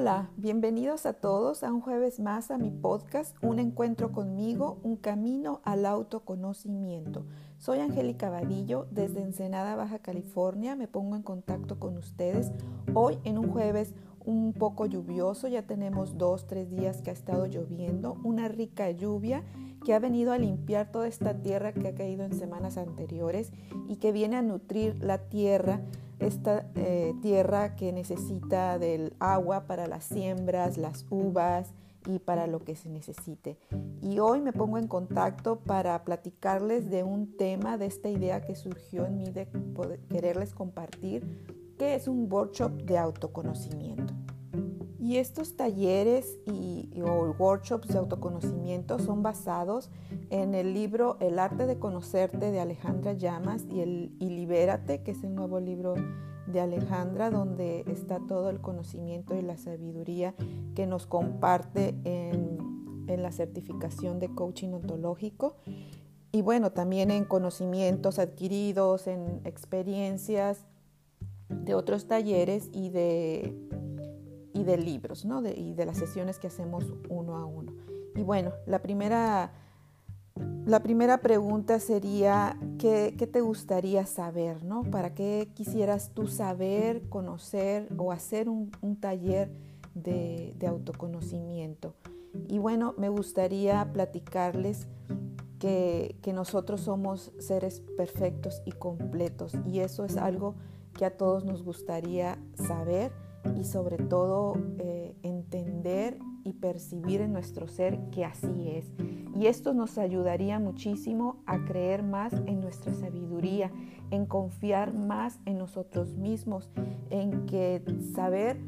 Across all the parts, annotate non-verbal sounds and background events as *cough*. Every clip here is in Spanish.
Hola, bienvenidos a todos a un jueves más a mi podcast, Un encuentro conmigo, un camino al autoconocimiento. Soy Angélica Vadillo, desde Ensenada, Baja California. Me pongo en contacto con ustedes hoy en un jueves un poco lluvioso. Ya tenemos dos, tres días que ha estado lloviendo, una rica lluvia que ha venido a limpiar toda esta tierra que ha caído en semanas anteriores y que viene a nutrir la tierra esta eh, tierra que necesita del agua para las siembras, las uvas y para lo que se necesite. Y hoy me pongo en contacto para platicarles de un tema, de esta idea que surgió en mí de quererles compartir, que es un workshop de autoconocimiento. Y estos talleres y, o workshops de autoconocimiento son basados en el libro El arte de conocerte de Alejandra Llamas y, el, y Libérate, que es el nuevo libro de Alejandra, donde está todo el conocimiento y la sabiduría que nos comparte en, en la certificación de coaching ontológico. Y bueno, también en conocimientos adquiridos, en experiencias de otros talleres y de de libros, ¿no? y de las sesiones que hacemos uno a uno. Y bueno, la primera, la primera pregunta sería, ¿qué, te gustaría saber, ¿no? ¿Para qué quisieras tú saber, conocer o hacer un, taller de, de autoconocimiento? Y bueno, me gustaría platicarles que, que, nosotros somos seres perfectos y completos y eso es algo que a todos nos gustaría saber y sobre todo eh, entender y percibir en nuestro ser que así es. Y esto nos ayudaría muchísimo a creer más en nuestra sabiduría, en confiar más en nosotros mismos, en que saber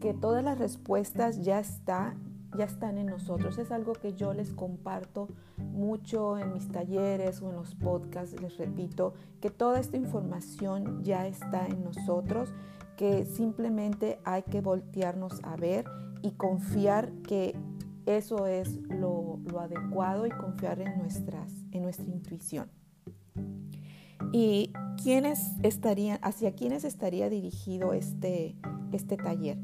que todas las respuestas ya está, ya están en nosotros. Es algo que yo les comparto mucho en mis talleres o en los podcasts, les repito, que toda esta información ya está en nosotros que simplemente hay que voltearnos a ver y confiar que eso es lo, adecuado y confiar en, nuestras, en nuestra intuición. ¿Y estarían, hacia quiénes estaría dirigido este, este taller?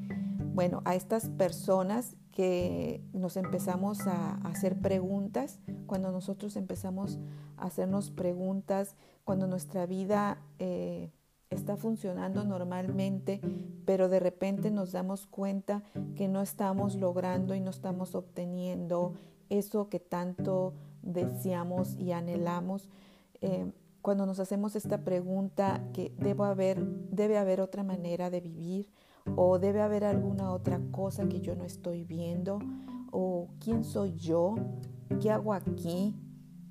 Bueno, a estas personas que nos empezamos a, hacer preguntas, cuando nosotros empezamos a hacernos preguntas, cuando nuestra vida eh, está funcionando normalmente, pero de repente nos damos cuenta que no estamos logrando y no estamos obteniendo eso que tanto deseamos y anhelamos. Eh, cuando nos hacemos esta pregunta que haber, debe haber otra manera de vivir o debe haber alguna otra cosa que yo no estoy viendo o quién soy yo, qué hago aquí,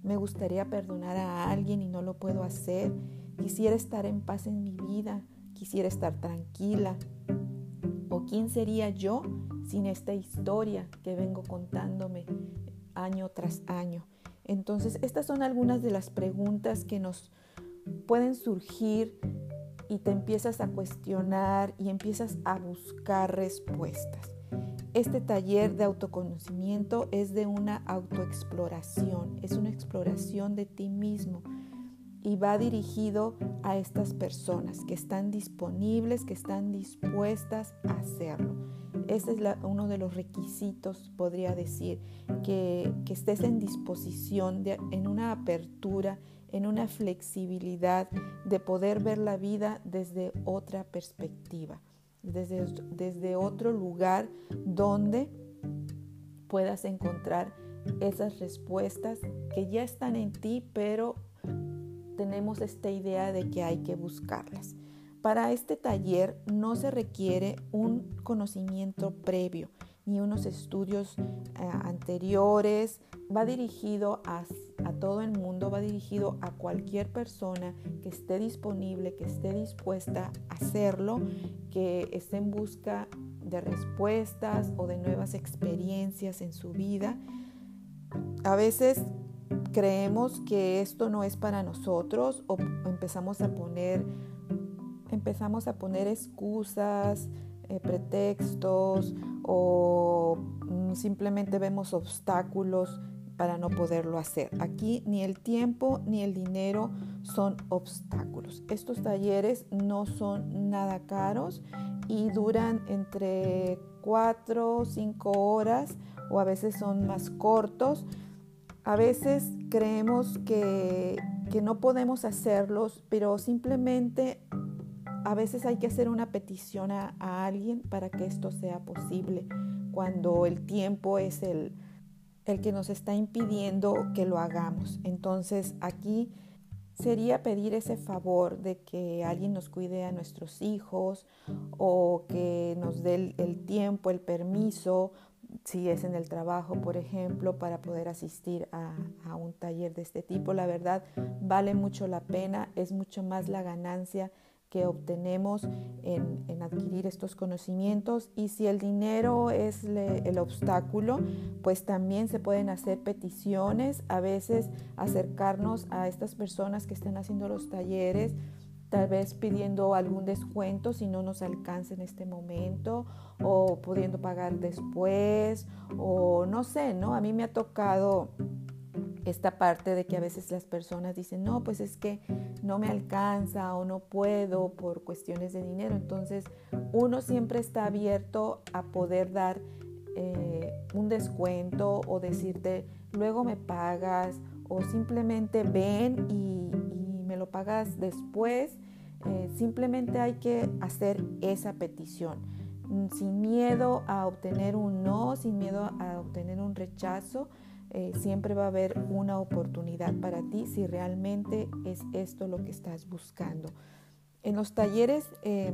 me gustaría perdonar a alguien y no lo puedo hacer Quisiera estar en paz en mi vida, quisiera estar tranquila. ¿O quién sería yo sin esta historia que vengo contándome año tras año? Entonces, estas son algunas de las preguntas que nos pueden surgir y te empiezas a cuestionar y empiezas a buscar respuestas. Este taller de autoconocimiento es de una autoexploración, es una exploración de ti mismo y va dirigido a estas personas que están disponibles, que están dispuestas a hacerlo. Ese es uno de los requisitos, podría decir, que, estés en disposición, en una apertura, en una flexibilidad de poder ver la vida desde otra perspectiva, desde, otro lugar donde puedas encontrar esas respuestas que ya están en ti, pero tenemos esta idea de que hay que buscarlas. Para este taller no se requiere un conocimiento previo ni unos estudios eh, anteriores. Va dirigido a, a, todo el mundo, va dirigido a cualquier persona que esté disponible, que esté dispuesta a hacerlo, que esté en busca de respuestas o de nuevas experiencias en su vida. A veces creemos que esto no es para nosotros o empezamos a poner, empezamos a poner excusas, eh, pretextos o simplemente vemos obstáculos para no poderlo hacer. Aquí ni el tiempo ni el dinero son obstáculos. Estos talleres no son nada caros y duran entre cuatro, cinco horas o a veces son más cortos. A veces creemos que, que no podemos hacerlos, pero simplemente a veces hay que hacer una petición a, alguien para que esto sea posible, cuando el tiempo es el, el que nos está impidiendo que lo hagamos. Entonces aquí sería pedir ese favor de que alguien nos cuide a nuestros hijos o que nos dé el, tiempo, el permiso si es en el trabajo, por ejemplo, para poder asistir a, un taller de este tipo. La verdad, vale mucho la pena, es mucho más la ganancia que obtenemos en, en adquirir estos conocimientos y si el dinero es le, el obstáculo, pues también se pueden hacer peticiones, a veces acercarnos a estas personas que están haciendo los talleres, tal vez pidiendo algún descuento si no nos alcanza en este momento o pudiendo pagar después o no sé, ¿no? A mí me ha tocado esta parte de que a veces las personas dicen, no, pues es que no me alcanza o no puedo por cuestiones de dinero. Entonces uno siempre está abierto a poder dar eh, un descuento o decirte, luego me pagas o simplemente ven y, y me lo pagas después. Eh, simplemente hay que hacer esa petición sin miedo a obtener un no, sin miedo a obtener un rechazo eh, siempre va a haber una oportunidad para ti si realmente es esto lo que estás buscando. En los talleres eh,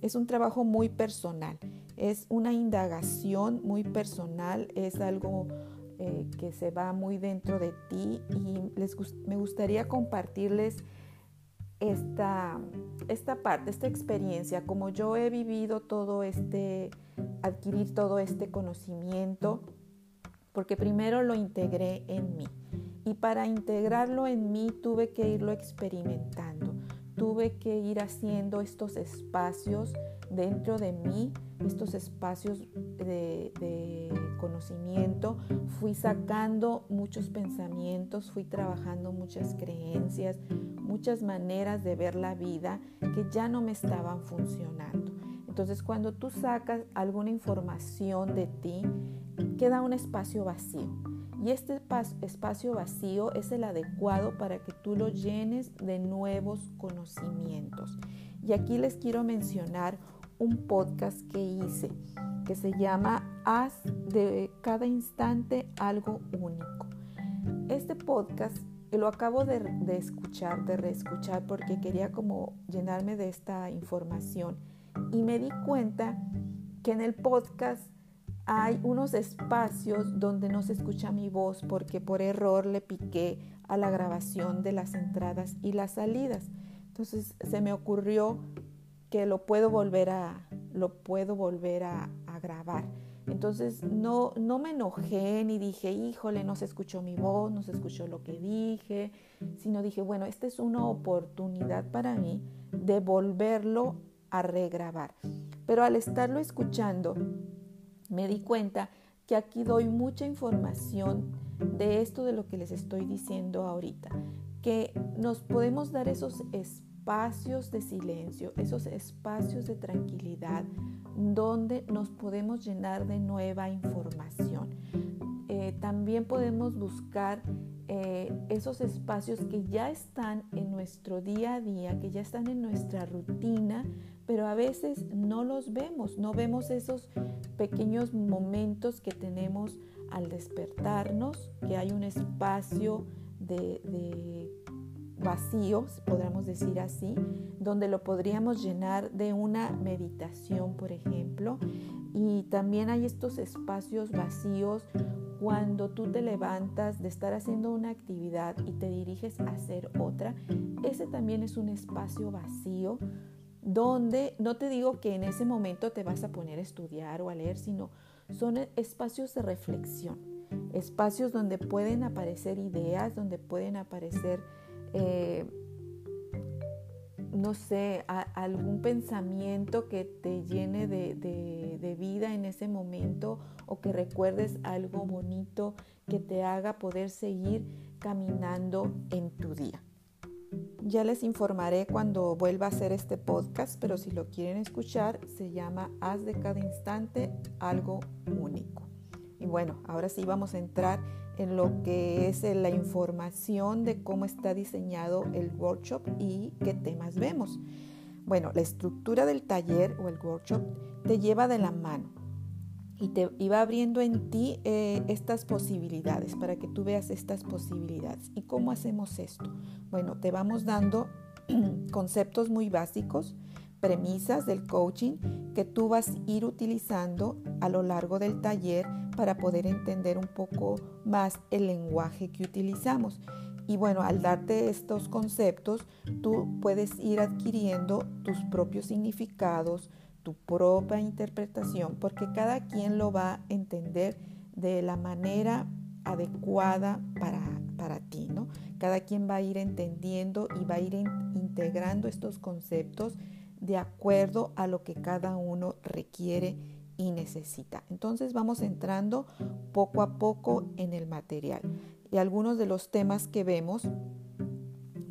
es un trabajo muy personal, es una indagación muy personal, es algo eh, que se va muy dentro de ti y les, me gustaría compartirles esta, esta parte, esta experiencia, como yo he vivido todo este, adquirir todo este conocimiento porque primero lo integré en mí. Y para integrarlo en mí tuve que irlo experimentando, tuve que ir haciendo estos espacios dentro de mí, estos espacios de, conocimiento, fui sacando muchos pensamientos, fui trabajando muchas creencias, muchas maneras de ver la vida que ya no me estaban funcionando. Entonces cuando tú sacas alguna información de ti, queda un espacio vacío. Y este espacio vacío es el adecuado para que tú lo llenes de nuevos conocimientos. Y aquí les quiero mencionar un podcast que hice que se llama Haz de cada instante algo único. Este podcast lo acabo de, escuchar, de reescuchar porque quería como llenarme de esta información y me di cuenta que en el podcast hay unos espacios donde no se escucha mi voz porque por error le piqué a la grabación de las entradas y las salidas. Entonces se me ocurrió que lo puedo volver a, lo puedo volver a, grabar. Entonces no, no me enojé ni dije, híjole, no se escuchó mi voz, no se escuchó lo que dije, sino dije, bueno, esta es una oportunidad para mí de volverlo a regrabar. Pero al estarlo escuchando, me di cuenta que aquí doy mucha información de esto de lo que les estoy diciendo ahorita, que nos podemos dar esos espacios de silencio, esos espacios de tranquilidad donde nos podemos llenar de nueva información. Eh, también podemos buscar eh, esos espacios que ya están en nuestro día a día, que ya están en nuestra rutina, pero a veces no los vemos, no vemos esos pequeños momentos que tenemos al despertarnos, que hay un espacio de, de vacío, podríamos decir así, donde lo podríamos llenar de una meditación, por ejemplo. Y también hay estos espacios vacíos cuando tú te levantas de estar haciendo una actividad y te diriges a hacer otra. Ese también es un espacio vacío donde no te digo que en ese momento te vas a poner a estudiar o a leer, sino son espacios de reflexión, espacios donde pueden aparecer ideas, donde pueden aparecer, eh, no sé, algún pensamiento que te llene de, de, de vida en ese momento o que recuerdes algo bonito que te haga poder seguir caminando en tu día. ya les informaré cuando vuelva a hacer este podcast, pero si lo quieren escuchar, se llama Haz de cada instante algo único. Y bueno, ahora sí vamos a entrar en lo que es la información de cómo está diseñado el workshop y qué temas vemos. Bueno, la estructura del taller o el workshop te lleva de la mano y te va abriendo en ti eh, estas posibilidades para que tú veas estas posibilidades. ¿Y cómo hacemos esto? Bueno, te vamos dando *clears throat* conceptos muy básicos, premisas del coaching que tú vas a ir utilizando a lo largo del taller para poder entender un poco más el lenguaje que utilizamos. Y bueno, al darte estos conceptos, tú puedes ir adquiriendo tus propios significados, tu propia interpretación, porque cada quien lo va a entender de la manera adecuada para, para ti, ¿no? Cada quien va a ir entendiendo y va a ir integrando estos conceptos de acuerdo a lo que cada uno requiere y necesita. Entonces vamos entrando poco a poco en el material. Y algunos de los temas que vemos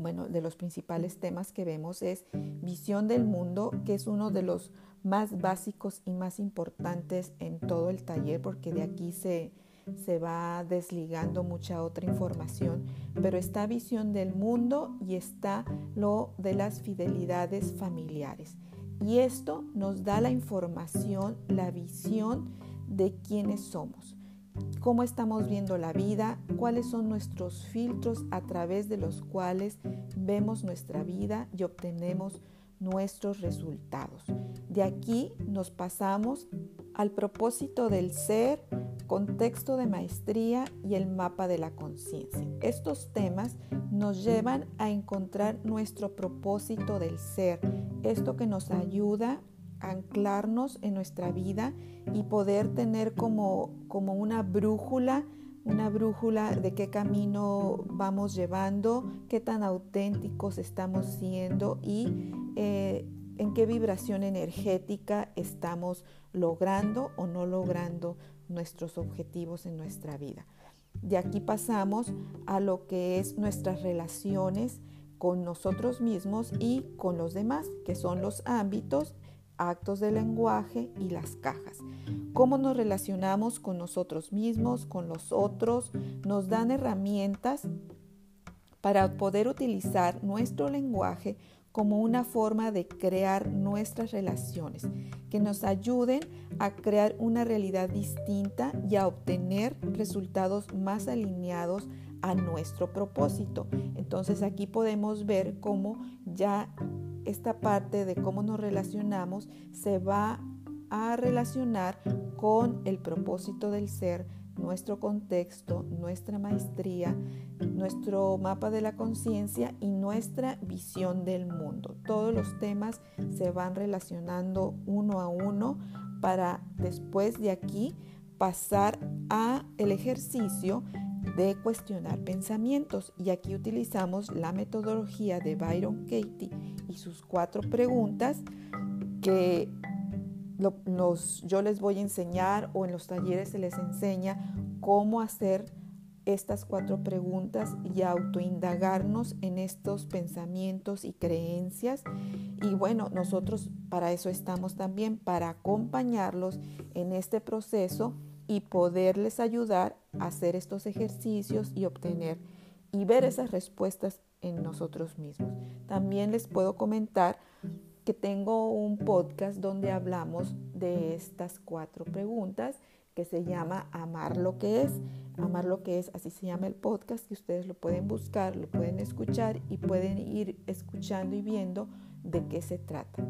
bueno, de los principales temas que vemos es visión del mundo, que es uno de los más básicos y más importantes en todo el taller, porque de aquí se, se va desligando mucha otra información, pero está visión del mundo y está lo de las fidelidades familiares. Y esto nos da la información, la visión de quiénes somos cómo estamos viendo la vida, cuáles son nuestros filtros a través de los cuales vemos nuestra vida y obtenemos nuestros resultados. De aquí nos pasamos al propósito del ser, contexto de maestría y el mapa de la conciencia. Estos temas nos llevan a encontrar nuestro propósito del ser, esto que nos ayuda anclarnos en nuestra vida y poder tener como, como una brújula, una brújula de qué camino vamos llevando, qué tan auténticos estamos siendo y eh, en qué vibración energética estamos logrando o no logrando nuestros objetivos en nuestra vida. De aquí pasamos a lo que es nuestras relaciones con nosotros mismos y con los demás, que son los ámbitos actos de lenguaje y las cajas. Cómo nos relacionamos con nosotros mismos, con los otros, nos dan herramientas para poder utilizar nuestro lenguaje como una forma de crear nuestras relaciones, que nos ayuden a crear una realidad distinta y a obtener resultados más alineados a nuestro propósito. Entonces aquí podemos ver cómo ya esta parte de cómo nos relacionamos se va a relacionar con el propósito del ser, nuestro contexto, nuestra maestría, nuestro mapa de la conciencia y nuestra visión del mundo. Todos los temas se van relacionando uno a uno para después de aquí pasar a el ejercicio de cuestionar pensamientos y aquí utilizamos la metodología de Byron Katie y sus cuatro preguntas que yo les voy a enseñar o en los talleres se les enseña cómo hacer estas cuatro preguntas y autoindagarnos en estos pensamientos y creencias. Y bueno, nosotros para eso estamos también, para acompañarlos en este proceso y poderles ayudar a hacer estos ejercicios y obtener y ver esas respuestas en nosotros mismos. También les puedo comentar que tengo un podcast donde hablamos de estas cuatro preguntas que se llama Amar lo que es. Amar lo que es, así se llama el podcast, que ustedes lo pueden buscar, lo pueden escuchar y pueden ir escuchando y viendo de qué se trata.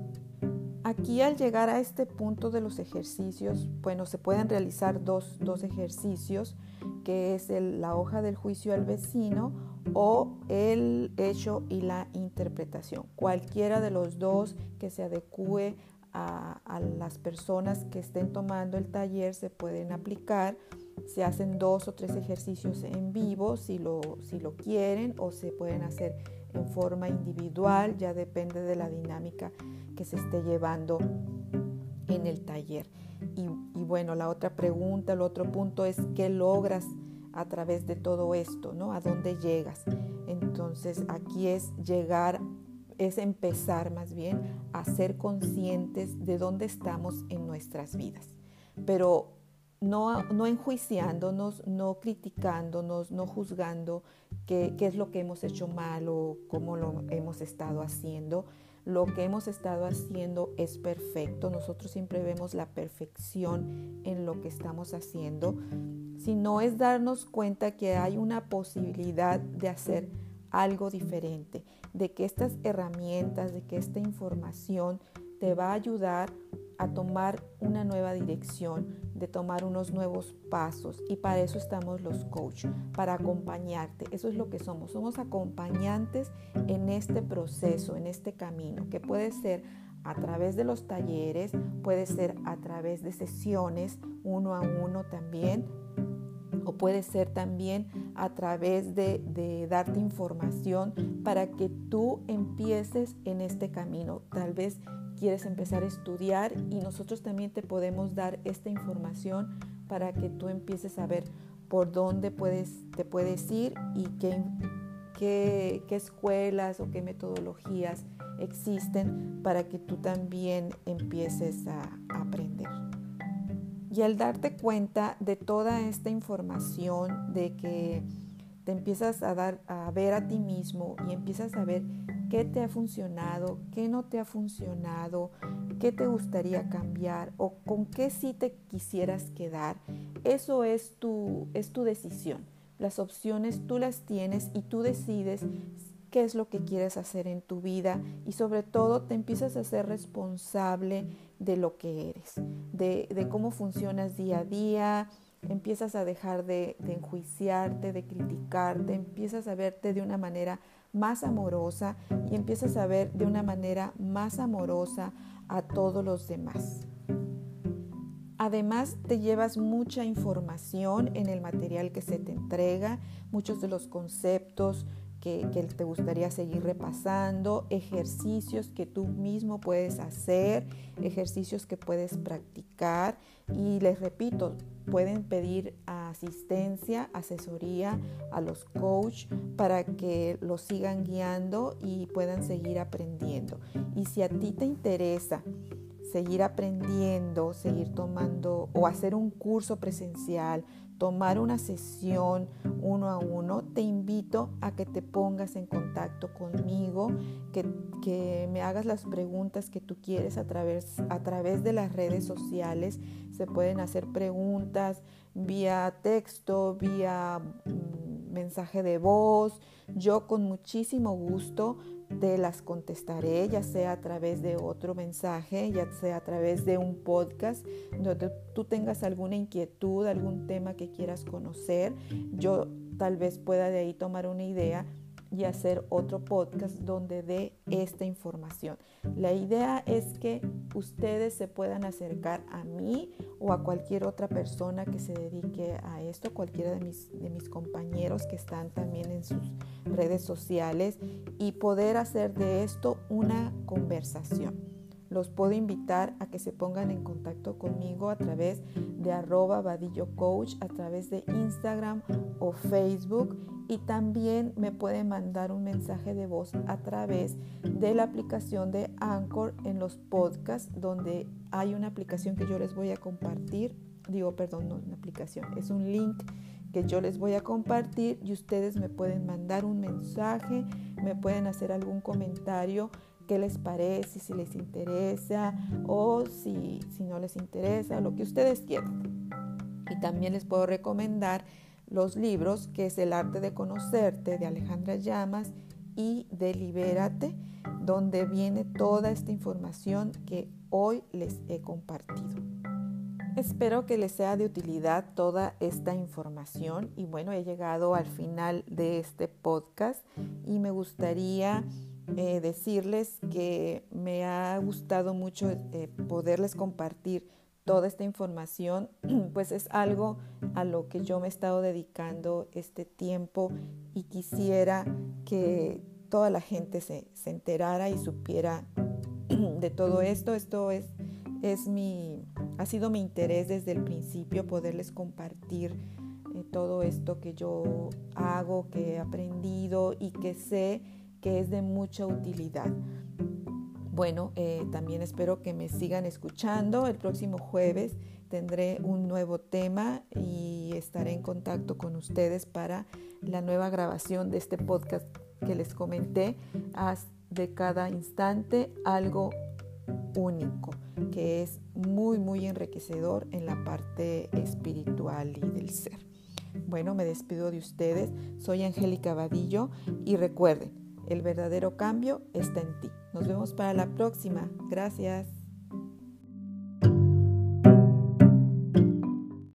Aquí al llegar a este punto de los ejercicios, bueno, se pueden realizar dos, ejercicios, que es la hoja del juicio al vecino o el hecho y la interpretación. Cualquiera de los dos que se adecue a, las personas que estén tomando el taller se pueden aplicar. Se hacen dos o tres ejercicios en vivo si lo, si lo quieren o se pueden hacer en forma individual, ya depende de la dinámica que se esté llevando en el taller. Y, bueno, la otra pregunta, el otro punto es qué logras a través de todo esto, ¿no? ¿A dónde llegas? Entonces aquí es llegar, es empezar más bien a ser conscientes de dónde estamos en nuestras vidas. Pero no, no enjuiciándonos, no criticándonos, no juzgando qué, qué es lo que hemos hecho mal o cómo lo hemos estado haciendo, lo que hemos estado haciendo es perfecto. Nosotros siempre vemos la perfección en lo que estamos haciendo, sino es darnos cuenta que hay una posibilidad de hacer algo diferente, de que estas herramientas, de que esta información te va a ayudar a tomar una nueva dirección, de tomar unos nuevos pasos. Y para eso estamos los coaches, para acompañarte. Eso es lo que somos. Somos acompañantes en este proceso, en este camino, que puede ser a través de los talleres, puede ser a través de sesiones uno a uno también, o puede ser también a través de, darte información para que tú empieces en este camino. Tal vez quieres empezar a estudiar y nosotros también te podemos dar esta información para que tú empieces a ver por dónde puedes, te puedes ir y qué, qué, escuelas o qué metodologías existen para que tú también empieces a aprender. Y al darte cuenta de toda esta información, de que te empiezas a dar a ver a ti mismo y empiezas a ver qué te ha funcionado, qué no te ha funcionado, qué te gustaría cambiar o con qué sí te quisieras quedar. Eso es tu, es tu decisión. Las opciones tú las tienes y tú decides qué es lo que quieres hacer en tu vida y sobre todo te empiezas a ser responsable de lo que eres, de, cómo funcionas día a día, empiezas a dejar de, de, enjuiciarte, de criticarte, empiezas a verte de una manera más amorosa y empiezas a ver de una manera más amorosa a todos los demás. Además, te llevas mucha información en el material que se te entrega, muchos de los conceptos que, te gustaría seguir repasando, ejercicios que tú mismo puedes hacer, ejercicios que puedes practicar. Y les repito, pueden pedir asistencia, asesoría a los coaches para que los sigan guiando y puedan seguir aprendiendo. Y si a ti te interesa seguir aprendiendo, seguir tomando o hacer un curso presencial, tomar una sesión uno a uno, te invito a que te pongas en contacto conmigo, que, que, me hagas las preguntas que tú quieres a través, a través de las redes sociales. Se pueden hacer preguntas vía texto, vía mm, mensaje de voz. Yo con muchísimo gusto te las contestaré, ya sea a través de otro mensaje, ya sea a través de un podcast, donde tú tengas alguna inquietud, algún tema que quieras conocer. Yo tal vez pueda de ahí tomar una idea y hacer otro podcast donde dé esta información. La idea es que ustedes se puedan acercar a mí o a cualquier otra persona que se dedique a esto, cualquiera de mis, compañeros que están también en sus redes sociales y poder hacer de esto una conversación los puedo invitar a que se pongan en contacto conmigo a través de arroba vadillo coach, a través de Instagram o Facebook. Y también me pueden mandar un mensaje de voz a través de la aplicación de Anchor en los podcasts, donde hay una aplicación que yo les voy a compartir, digo, perdón, no una aplicación, es un link que yo les voy a compartir y ustedes me pueden mandar un mensaje, me pueden hacer algún comentario qué les parece, si les interesa o si, si no les interesa, lo que ustedes quieran. Y también les puedo recomendar los libros que es El arte de conocerte de Alejandra Llamas y de Libérate, donde viene toda esta información que hoy les he compartido. Espero que les sea de utilidad toda esta información y bueno, he llegado al final de este podcast y me gustaría eh, decirles que me ha gustado mucho eh, poderles compartir toda esta información, *clears throat* pues es algo a lo que yo me he estado dedicando este tiempo y quisiera que toda la gente se, se enterara y supiera *clears throat* de todo esto. Esto es, es mi, ha sido mi interés desde el principio poderles compartir eh, todo esto que yo hago, que he aprendido y que sé que es de mucha utilidad. Bueno, eh, también espero que me sigan escuchando. El próximo jueves tendré un nuevo tema y estaré en contacto con ustedes para la nueva grabación de este podcast que les comenté. Haz de cada instante algo único, que es muy, muy enriquecedor en la parte espiritual y del ser. Bueno, me despido de ustedes. Soy Angélica Vadillo y recuerden, el verdadero cambio está en ti. Nos vemos para la próxima. Gracias.